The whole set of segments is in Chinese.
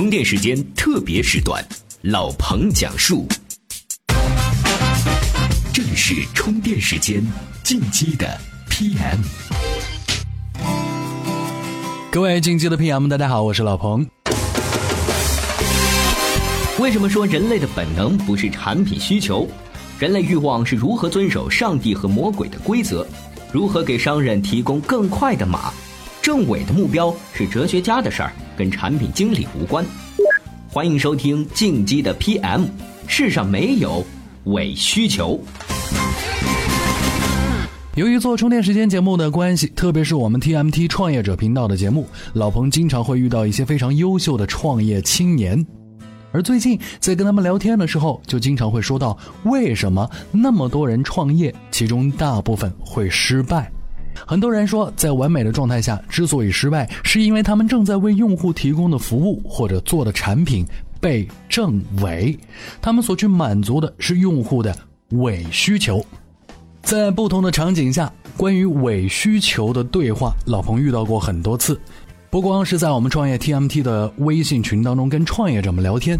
充电时间特别时段，老彭讲述。这里是充电时间进击的 PM。各位进击的 PM，大家好，我是老彭。为什么说人类的本能不是产品需求？人类欲望是如何遵守上帝和魔鬼的规则？如何给商人提供更快的马？政委的目标是哲学家的事儿，跟产品经理无关。欢迎收听《进击的 PM》，世上没有伪需求。由于做充电时间节目的关系，特别是我们 TMT 创业者频道的节目，老彭经常会遇到一些非常优秀的创业青年。而最近在跟他们聊天的时候，就经常会说到，为什么那么多人创业，其中大部分会失败。很多人说，在完美的状态下，之所以失败，是因为他们正在为用户提供的服务或者做的产品被证伪，他们所去满足的是用户的伪需求。在不同的场景下，关于伪需求的对话，老彭遇到过很多次。不光是在我们创业 TMT 的微信群当中跟创业者们聊天，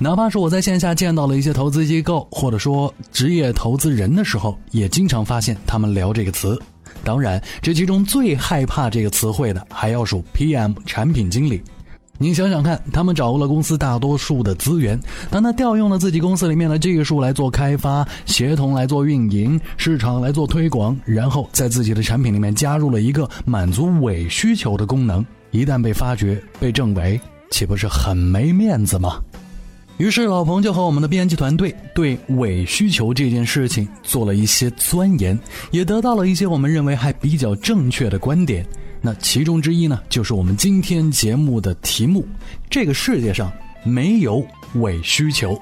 哪怕是我在线下见到了一些投资机构或者说职业投资人的时候，也经常发现他们聊这个词。当然，这其中最害怕这个词汇的，还要数 PM 产品经理。你想想看，他们掌握了公司大多数的资源，当他调用了自己公司里面的技术来做开发、协同来做运营、市场来做推广，然后在自己的产品里面加入了一个满足伪需求的功能，一旦被发觉、被证伪，岂不是很没面子吗？于是老彭就和我们的编辑团队对伪需求这件事情做了一些钻研，也得到了一些我们认为还比较正确的观点。那其中之一呢，就是我们今天节目的题目：这个世界上没有伪需求。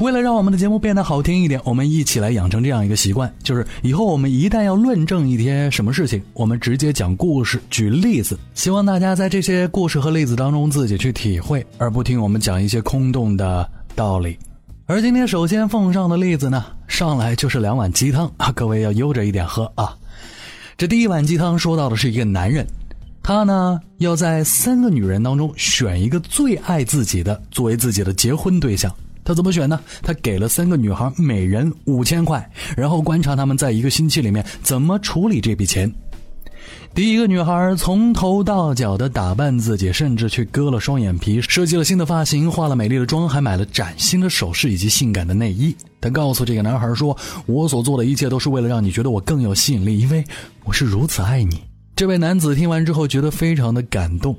为了让我们的节目变得好听一点，我们一起来养成这样一个习惯，就是以后我们一旦要论证一些什么事情，我们直接讲故事、举例子，希望大家在这些故事和例子当中自己去体会，而不听我们讲一些空洞的道理。而今天首先奉上的例子呢，上来就是两碗鸡汤啊，各位要悠着一点喝啊。这第一碗鸡汤说到的是一个男人，他呢要在三个女人当中选一个最爱自己的作为自己的结婚对象。他怎么选呢？他给了三个女孩每人五千块，然后观察他们在一个星期里面怎么处理这笔钱。第一个女孩从头到脚的打扮自己，甚至去割了双眼皮，设计了新的发型，化了美丽的妆，还买了崭新的首饰以及性感的内衣。她告诉这个男孩说：“我所做的一切都是为了让你觉得我更有吸引力，因为我是如此爱你。”这位男子听完之后觉得非常的感动，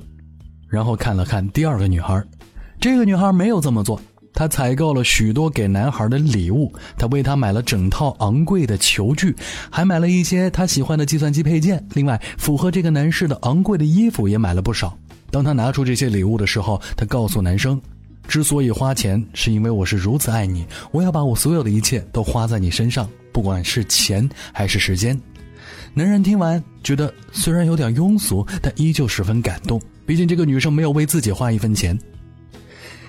然后看了看第二个女孩，这个女孩没有这么做。他采购了许多给男孩的礼物，他为他买了整套昂贵的球具，还买了一些他喜欢的计算机配件。另外，符合这个男士的昂贵的衣服也买了不少。当他拿出这些礼物的时候，他告诉男生：“之所以花钱，是因为我是如此爱你，我要把我所有的一切都花在你身上，不管是钱还是时间。”男人听完，觉得虽然有点庸俗，但依旧十分感动。毕竟这个女生没有为自己花一分钱。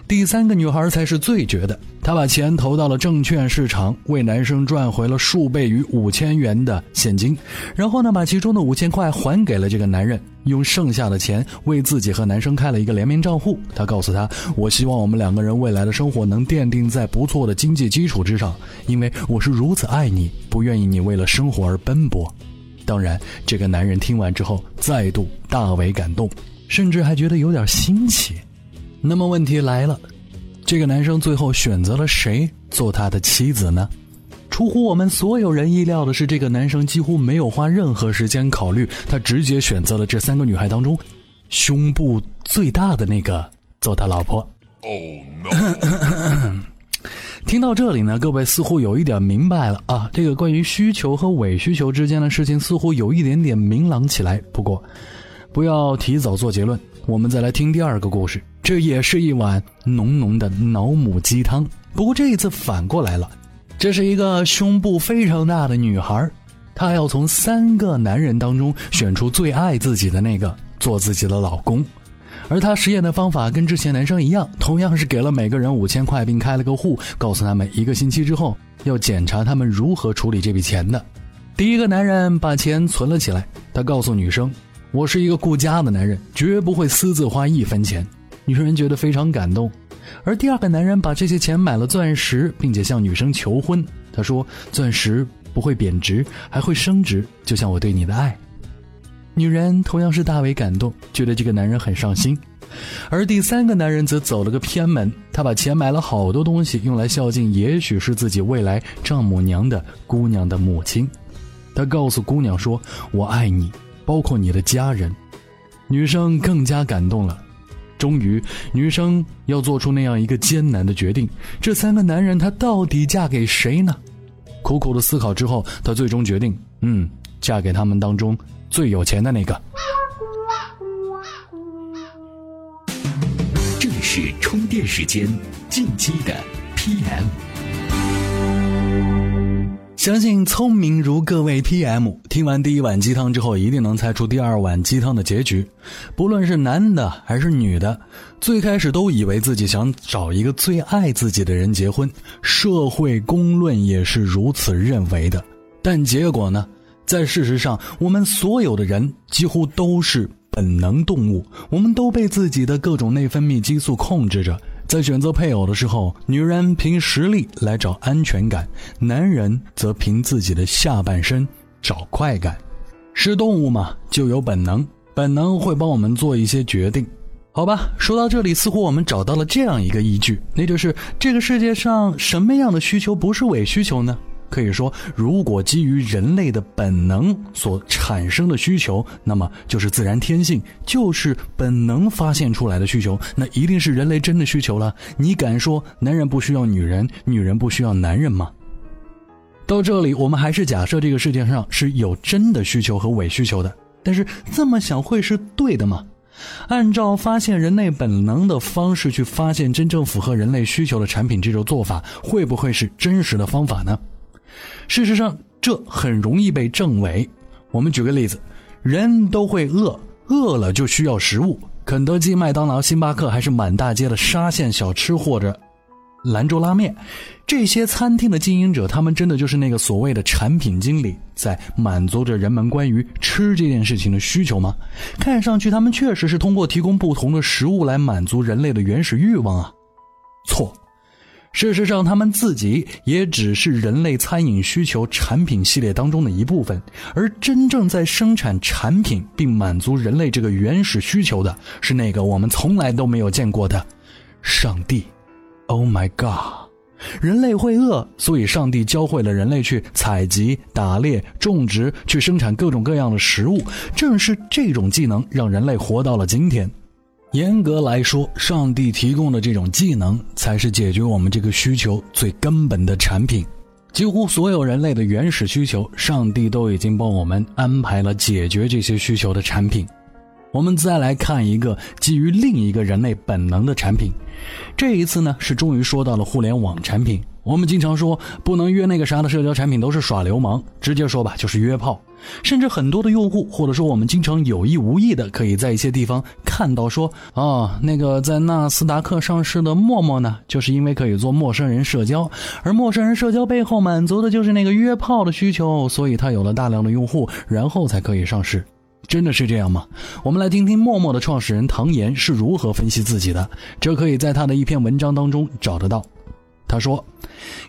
第三个女孩才是最绝的，她把钱投到了证券市场，为男生赚回了数倍于五千元的现金，然后呢，把其中的五千块还给了这个男人，用剩下的钱为自己和男生开了一个联名账户。她告诉他：“我希望我们两个人未来的生活能奠定在不错的经济基础之上，因为我是如此爱你，不愿意你为了生活而奔波。”当然，这个男人听完之后再度大为感动，甚至还觉得有点新奇。那么问题来了，这个男生最后选择了谁做他的妻子呢？出乎我们所有人意料的是，这个男生几乎没有花任何时间考虑，他直接选择了这三个女孩当中胸部最大的那个做他老婆。哦，no 听到这里呢，各位似乎有一点明白了啊，这个关于需求和伪需求之间的事情似乎有一点点明朗起来。不过，不要提早做结论，我们再来听第二个故事。这也是一碗浓浓的脑母鸡汤，不过这一次反过来了。这是一个胸部非常大的女孩，她要从三个男人当中选出最爱自己的那个做自己的老公，而她实验的方法跟之前男生一样，同样是给了每个人五千块，并开了个户，告诉他们一个星期之后要检查他们如何处理这笔钱的。第一个男人把钱存了起来，他告诉女生：“我是一个顾家的男人，绝不会私自花一分钱。”女人觉得非常感动。而第二个男人把这些钱买了钻石，并且向女生求婚。他说：“钻石不会贬值，还会升值，就像我对你的爱。”女人同样是大为感动，觉得这个男人很上心。而第三个男人则走了个偏门，他把钱买了好多东西，用来孝敬，也许是自己未来丈母娘的姑娘的母亲。他告诉姑娘说：“我爱你，包括你的家人。”女生更加感动了。终于，女生要做出那样一个艰难的决定：这三个男人，她到底嫁给谁呢？苦苦的思考之后，她最终决定：嗯，嫁给他们当中最有钱的那个。这里是充电时间，进击的 PM。相信聪明如各位 PM，听完第一碗鸡汤之后，一定能猜出第二碗鸡汤的结局。不论是男的还是女的，最开始都以为自己想找一个最爱自己的人结婚，社会公论也是如此认为的。但结果呢？在事实上，我们所有的人几乎都是本能动物，我们都被自己的各种内分泌激素控制着。在选择配偶的时候，女人凭实力来找安全感，男人则凭自己的下半身找快感。是动物嘛，就有本能，本能会帮我们做一些决定。好吧，说到这里，似乎我们找到了这样一个依据，那就是这个世界上什么样的需求不是伪需求呢？可以说，如果基于人类的本能所产生的需求，那么就是自然天性，就是本能发现出来的需求，那一定是人类真的需求了。你敢说男人不需要女人，女人不需要男人吗？到这里，我们还是假设这个世界上是有真的需求和伪需求的。但是这么想会是对的吗？按照发现人类本能的方式去发现真正符合人类需求的产品，这种做法会不会是真实的方法呢？事实上，这很容易被证伪。我们举个例子，人都会饿，饿了就需要食物。肯德基、麦当劳、星巴克，还是满大街的沙县小吃或者兰州拉面，这些餐厅的经营者，他们真的就是那个所谓的产品经理，在满足着人们关于吃这件事情的需求吗？看上去，他们确实是通过提供不同的食物来满足人类的原始欲望啊。错。事实上，他们自己也只是人类餐饮需求产品系列当中的一部分，而真正在生产产品并满足人类这个原始需求的，是那个我们从来都没有见过的上帝。Oh my god！人类会饿，所以上帝教会了人类去采集、打猎、种植，去生产各种各样的食物。正是这种技能，让人类活到了今天。严格来说，上帝提供的这种技能才是解决我们这个需求最根本的产品。几乎所有人类的原始需求，上帝都已经帮我们安排了解决这些需求的产品。我们再来看一个基于另一个人类本能的产品，这一次呢是终于说到了互联网产品。我们经常说不能约那个啥的社交产品都是耍流氓，直接说吧，就是约炮。甚至很多的用户，或者说我们经常有意无意的，可以在一些地方看到说，哦，那个在纳斯达克上市的陌陌呢，就是因为可以做陌生人社交，而陌生人社交背后满足的就是那个约炮的需求，所以它有了大量的用户，然后才可以上市。真的是这样吗？我们来听听陌陌的创始人唐岩是如何分析自己的，这可以在他的一篇文章当中找得到。他说：“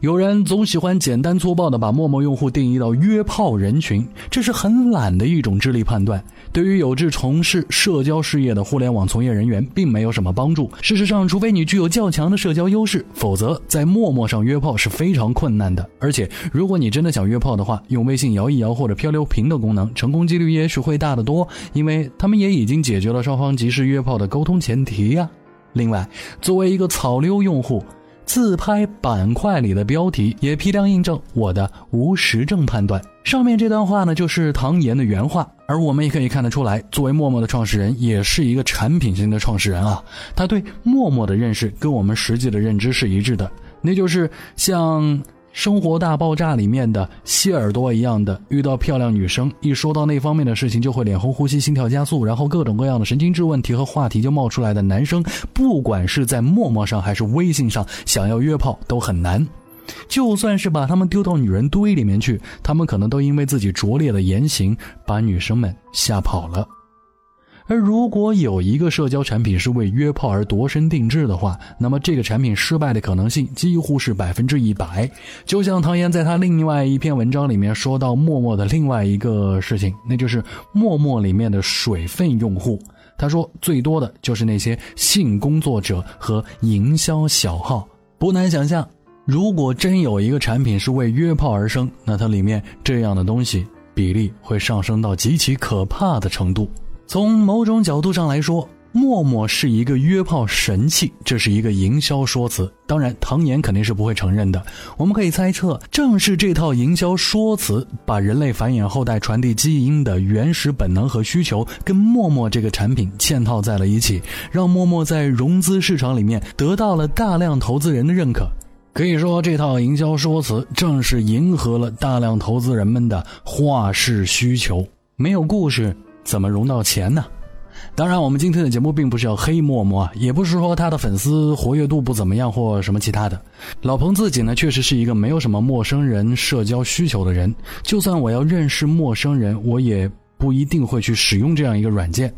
有人总喜欢简单粗暴地把陌陌用户定义到约炮人群，这是很懒的一种智力判断，对于有志从事社交事业的互联网从业人员并没有什么帮助。事实上，除非你具有较强的社交优势，否则在陌陌上约炮是非常困难的。而且，如果你真的想约炮的话，用微信摇一摇或者漂流瓶的功能，成功几率也许会大得多，因为他们也已经解决了双方及时约炮的沟通前提呀。另外，作为一个草溜用户。”自拍板块里的标题也批量印证我的无实证判断。上面这段话呢，就是唐岩的原话，而我们也可以看得出来，作为陌陌的创始人，也是一个产品型的创始人啊。他对陌陌的认识跟我们实际的认知是一致的，那就是像。生活大爆炸里面的谢耳朵一样的，遇到漂亮女生，一说到那方面的事情就会脸红、呼吸、心跳加速，然后各种各样的神经质问题和话题就冒出来的男生，不管是在陌陌上还是微信上，想要约炮都很难。就算是把他们丢到女人堆里面去，他们可能都因为自己拙劣的言行把女生们吓跑了。而如果有一个社交产品是为约炮而度身定制的话，那么这个产品失败的可能性几乎是百分之一百。就像唐嫣在他另外一篇文章里面说到陌陌的另外一个事情，那就是陌陌里面的水分用户。他说最多的就是那些性工作者和营销小号。不难想象，如果真有一个产品是为约炮而生，那它里面这样的东西比例会上升到极其可怕的程度。从某种角度上来说，陌陌是一个约炮神器，这是一个营销说辞。当然，唐岩肯定是不会承认的。我们可以猜测，正是这套营销说辞，把人类繁衍后代、传递基因的原始本能和需求，跟陌陌这个产品嵌套在了一起，让陌陌在融资市场里面得到了大量投资人的认可。可以说，这套营销说辞正是迎合了大量投资人们的画式需求。没有故事。怎么融到钱呢？当然，我们今天的节目并不是要黑默默啊，也不是说他的粉丝活跃度不怎么样或什么其他的。老彭自己呢，确实是一个没有什么陌生人社交需求的人。就算我要认识陌生人，我也不一定会去使用这样一个软件。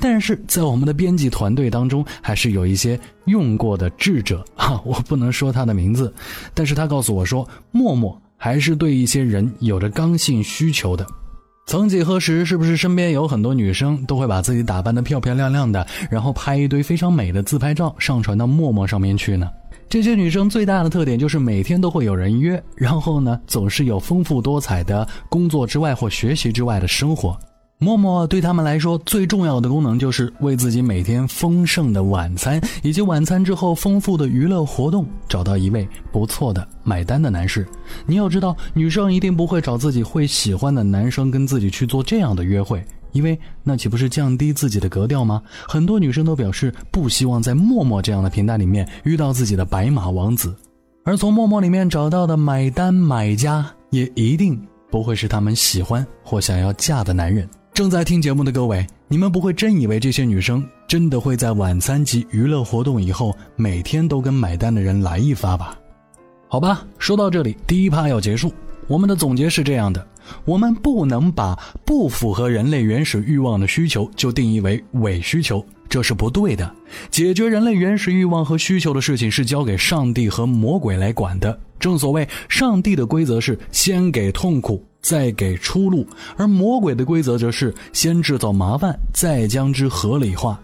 但是在我们的编辑团队当中，还是有一些用过的智者啊，我不能说他的名字，但是他告诉我说，陌陌还是对一些人有着刚性需求的。曾几何时，是不是身边有很多女生都会把自己打扮的漂漂亮亮的，然后拍一堆非常美的自拍照上传到陌陌上面去呢？这些女生最大的特点就是每天都会有人约，然后呢，总是有丰富多彩的工作之外或学习之外的生活。陌陌对他们来说最重要的功能就是为自己每天丰盛的晚餐以及晚餐之后丰富的娱乐活动找到一位不错的买单的男士。你要知道，女生一定不会找自己会喜欢的男生跟自己去做这样的约会，因为那岂不是降低自己的格调吗？很多女生都表示不希望在陌陌这样的平台里面遇到自己的白马王子，而从陌陌里面找到的买单买家也一定不会是他们喜欢或想要嫁的男人。正在听节目的各位，你们不会真以为这些女生真的会在晚餐及娱乐活动以后，每天都跟买单的人来一发吧？好吧，说到这里，第一趴要结束。我们的总结是这样的：我们不能把不符合人类原始欲望的需求就定义为伪需求，这是不对的。解决人类原始欲望和需求的事情是交给上帝和魔鬼来管的。正所谓，上帝的规则是先给痛苦。再给出路，而魔鬼的规则则是先制造麻烦，再将之合理化。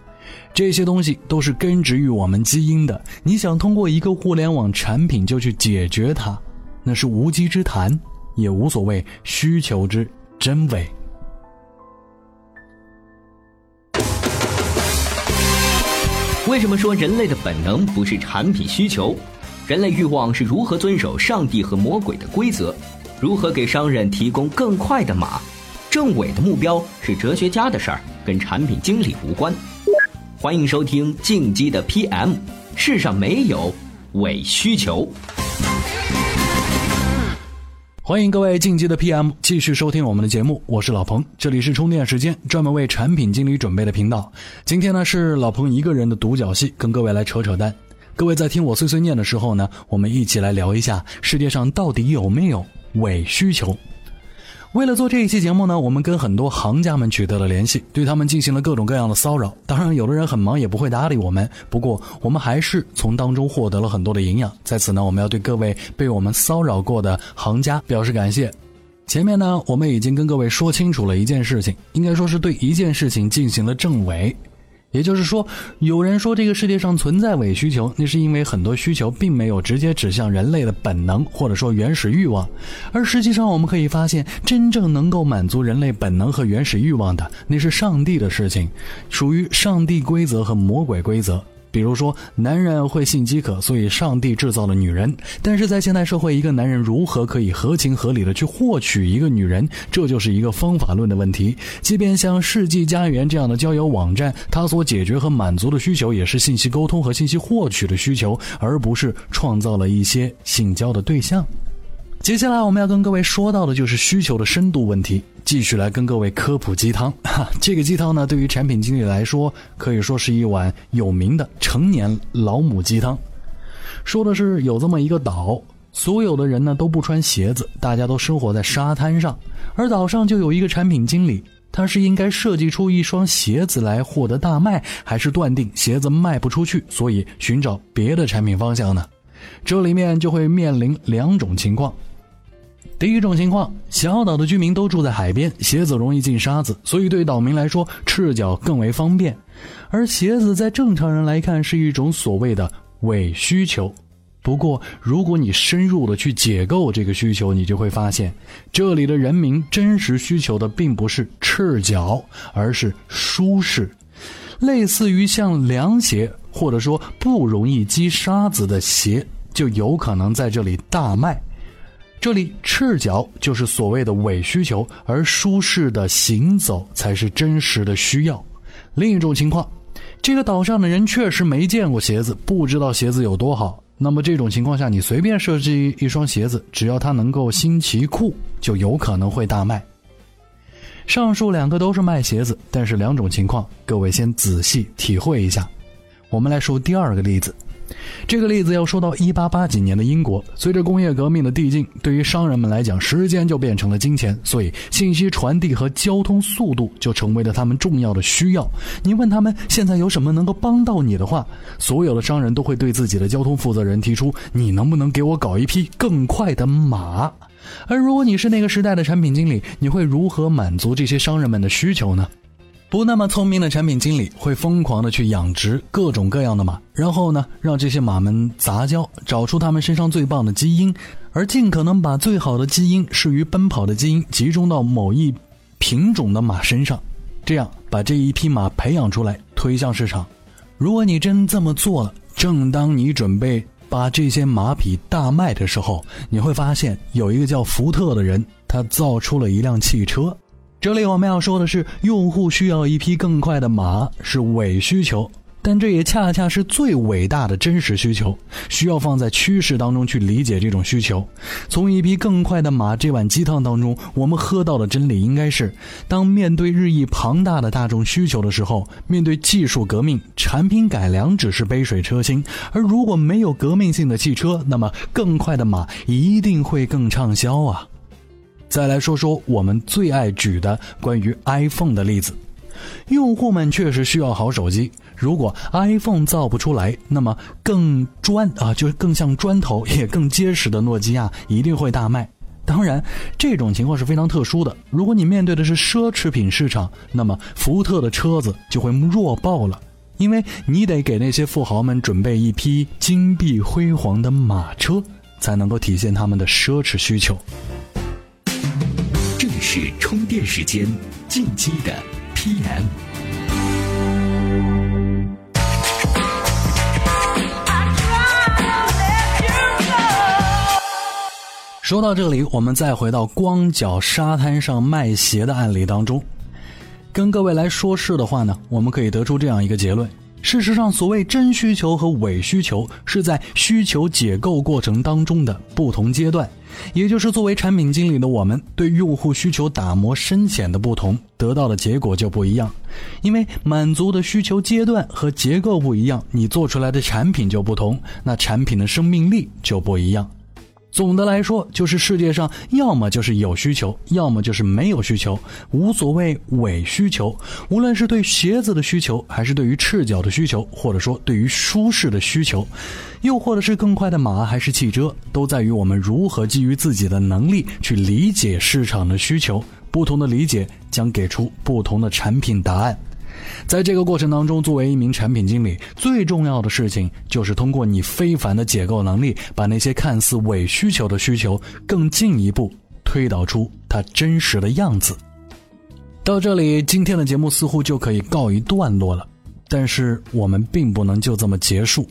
这些东西都是根植于我们基因的。你想通过一个互联网产品就去解决它，那是无稽之谈，也无所谓需求之真伪。为什么说人类的本能不是产品需求？人类欲望是如何遵守上帝和魔鬼的规则？如何给商人提供更快的马？政委的目标是哲学家的事儿，跟产品经理无关。欢迎收听《进击的 PM》，世上没有伪需求。欢迎各位进击的 PM 继续收听我们的节目，我是老彭，这里是充电时间，专门为产品经理准备的频道。今天呢是老彭一个人的独角戏，跟各位来扯扯淡。各位在听我碎碎念的时候呢，我们一起来聊一下世界上到底有没有。伪需求。为了做这一期节目呢，我们跟很多行家们取得了联系，对他们进行了各种各样的骚扰。当然，有的人很忙，也不会搭理我们。不过，我们还是从当中获得了很多的营养。在此呢，我们要对各位被我们骚扰过的行家表示感谢。前面呢，我们已经跟各位说清楚了一件事情，应该说是对一件事情进行了证伪。也就是说，有人说这个世界上存在伪需求，那是因为很多需求并没有直接指向人类的本能或者说原始欲望，而实际上我们可以发现，真正能够满足人类本能和原始欲望的，那是上帝的事情，属于上帝规则和魔鬼规则。比如说，男人会性饥渴，所以上帝制造了女人。但是在现代社会，一个男人如何可以合情合理的去获取一个女人，这就是一个方法论的问题。即便像世纪佳缘这样的交友网站，它所解决和满足的需求也是信息沟通和信息获取的需求，而不是创造了一些性交的对象。接下来我们要跟各位说到的就是需求的深度问题，继续来跟各位科普鸡汤。哈，这个鸡汤呢，对于产品经理来说，可以说是一碗有名的成年老母鸡汤。说的是有这么一个岛，所有的人呢都不穿鞋子，大家都生活在沙滩上，而岛上就有一个产品经理，他是应该设计出一双鞋子来获得大卖，还是断定鞋子卖不出去，所以寻找别的产品方向呢？这里面就会面临两种情况。第一种情况，小岛的居民都住在海边，鞋子容易进沙子，所以对岛民来说，赤脚更为方便。而鞋子在正常人来看是一种所谓的伪需求。不过，如果你深入的去解构这个需求，你就会发现，这里的人民真实需求的并不是赤脚，而是舒适。类似于像凉鞋，或者说不容易积沙子的鞋，就有可能在这里大卖。这里赤脚就是所谓的伪需求，而舒适的行走才是真实的需要。另一种情况，这个岛上的人确实没见过鞋子，不知道鞋子有多好。那么这种情况下，你随便设计一双鞋子，只要它能够新奇酷，就有可能会大卖。上述两个都是卖鞋子，但是两种情况，各位先仔细体会一下。我们来说第二个例子。这个例子要说到一八八几年的英国，随着工业革命的递进，对于商人们来讲，时间就变成了金钱，所以信息传递和交通速度就成为了他们重要的需要。你问他们现在有什么能够帮到你的话，所有的商人都会对自己的交通负责人提出：“你能不能给我搞一匹更快的马？”而如果你是那个时代的产品经理，你会如何满足这些商人们的需求呢？不那么聪明的产品经理会疯狂的去养殖各种各样的马，然后呢，让这些马们杂交，找出他们身上最棒的基因，而尽可能把最好的基因适于奔跑的基因集中到某一品种的马身上，这样把这一匹马培养出来推向市场。如果你真这么做了，正当你准备把这些马匹大卖的时候，你会发现有一个叫福特的人，他造出了一辆汽车。这里我们要说的是，用户需要一匹更快的马是伪需求，但这也恰恰是最伟大的真实需求。需要放在趋势当中去理解这种需求。从一匹更快的马这碗鸡汤当中，我们喝到的真理应该是：当面对日益庞大的大众需求的时候，面对技术革命，产品改良只是杯水车薪；而如果没有革命性的汽车，那么更快的马一定会更畅销啊。再来说说我们最爱举的关于 iPhone 的例子，用户们确实需要好手机。如果 iPhone 造不出来，那么更砖啊，就是更像砖头也更结实的诺基亚一定会大卖。当然，这种情况是非常特殊的。如果你面对的是奢侈品市场，那么福特的车子就会弱爆了，因为你得给那些富豪们准备一批金碧辉煌的马车，才能够体现他们的奢侈需求。是充电时间，进击的 PM。说到这里，我们再回到光脚沙滩上卖鞋的案例当中，跟各位来说事的话呢，我们可以得出这样一个结论：事实上，所谓真需求和伪需求，是在需求解构过程当中的不同阶段。也就是作为产品经理的我们，对用户需求打磨深浅的不同，得到的结果就不一样。因为满足的需求阶段和结构不一样，你做出来的产品就不同，那产品的生命力就不一样。总的来说，就是世界上要么就是有需求，要么就是没有需求，无所谓伪需求。无论是对鞋子的需求，还是对于赤脚的需求，或者说对于舒适的需求，又或者是更快的马还是汽车，都在于我们如何基于自己的能力去理解市场的需求。不同的理解将给出不同的产品答案。在这个过程当中，作为一名产品经理，最重要的事情就是通过你非凡的解构能力，把那些看似伪需求的需求更进一步推导出它真实的样子。到这里，今天的节目似乎就可以告一段落了。但是我们并不能就这么结束，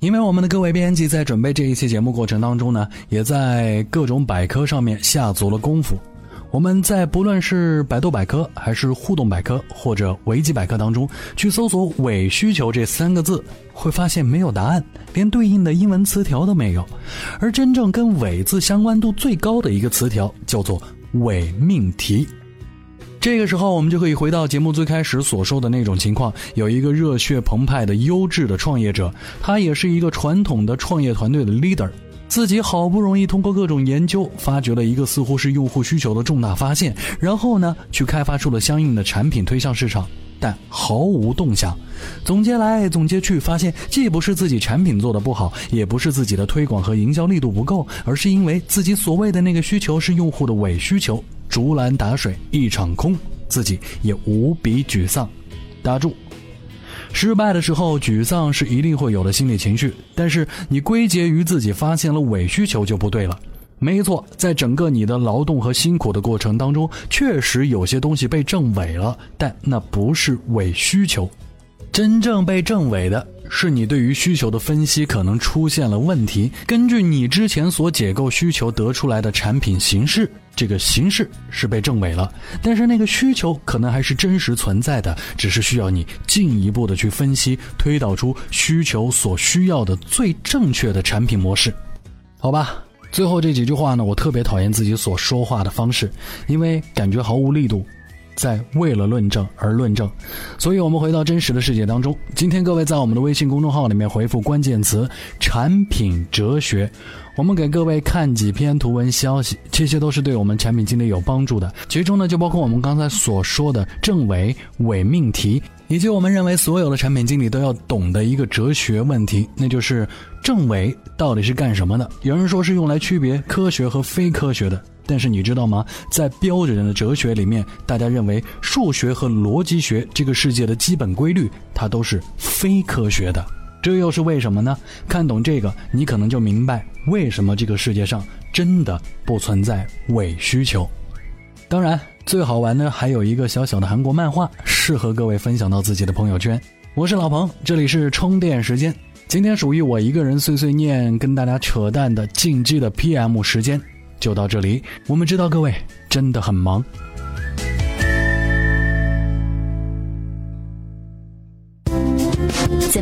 因为我们的各位编辑在准备这一期节目过程当中呢，也在各种百科上面下足了功夫。我们在不论是百度百科，还是互动百科，或者维基百科当中去搜索“伪需求”这三个字，会发现没有答案，连对应的英文词条都没有。而真正跟“伪”字相关度最高的一个词条叫做“伪命题”。这个时候，我们就可以回到节目最开始所说的那种情况：有一个热血澎湃的优质的创业者，他也是一个传统的创业团队的 leader。自己好不容易通过各种研究，发掘了一个似乎是用户需求的重大发现，然后呢，去开发出了相应的产品推向市场，但毫无动向。总结来总结去，发现既不是自己产品做的不好，也不是自己的推广和营销力度不够，而是因为自己所谓的那个需求是用户的伪需求，竹篮打水一场空，自己也无比沮丧。打住。失败的时候，沮丧是一定会有的心理情绪，但是你归结于自己发现了伪需求就不对了。没错，在整个你的劳动和辛苦的过程当中，确实有些东西被证伪了，但那不是伪需求，真正被证伪的。是你对于需求的分析可能出现了问题，根据你之前所解构需求得出来的产品形式，这个形式是被证伪了，但是那个需求可能还是真实存在的，只是需要你进一步的去分析，推导出需求所需要的最正确的产品模式，好吧？最后这几句话呢，我特别讨厌自己所说话的方式，因为感觉毫无力度。在为了论证而论证，所以我们回到真实的世界当中。今天各位在我们的微信公众号里面回复关键词“产品哲学”，我们给各位看几篇图文消息，这些都是对我们产品经理有帮助的。其中呢，就包括我们刚才所说的政委伪命题，以及我们认为所有的产品经理都要懂的一个哲学问题，那就是正伪到底是干什么的？有人说是用来区别科学和非科学的。但是你知道吗？在标准的哲学里面，大家认为数学和逻辑学这个世界的基本规律，它都是非科学的。这又是为什么呢？看懂这个，你可能就明白为什么这个世界上真的不存在伪需求。当然，最好玩的还有一个小小的韩国漫画，适合各位分享到自己的朋友圈。我是老彭，这里是充电时间。今天属于我一个人碎碎念、跟大家扯淡的禁忌的 PM 时间。就到这里，我们知道各位真的很忙。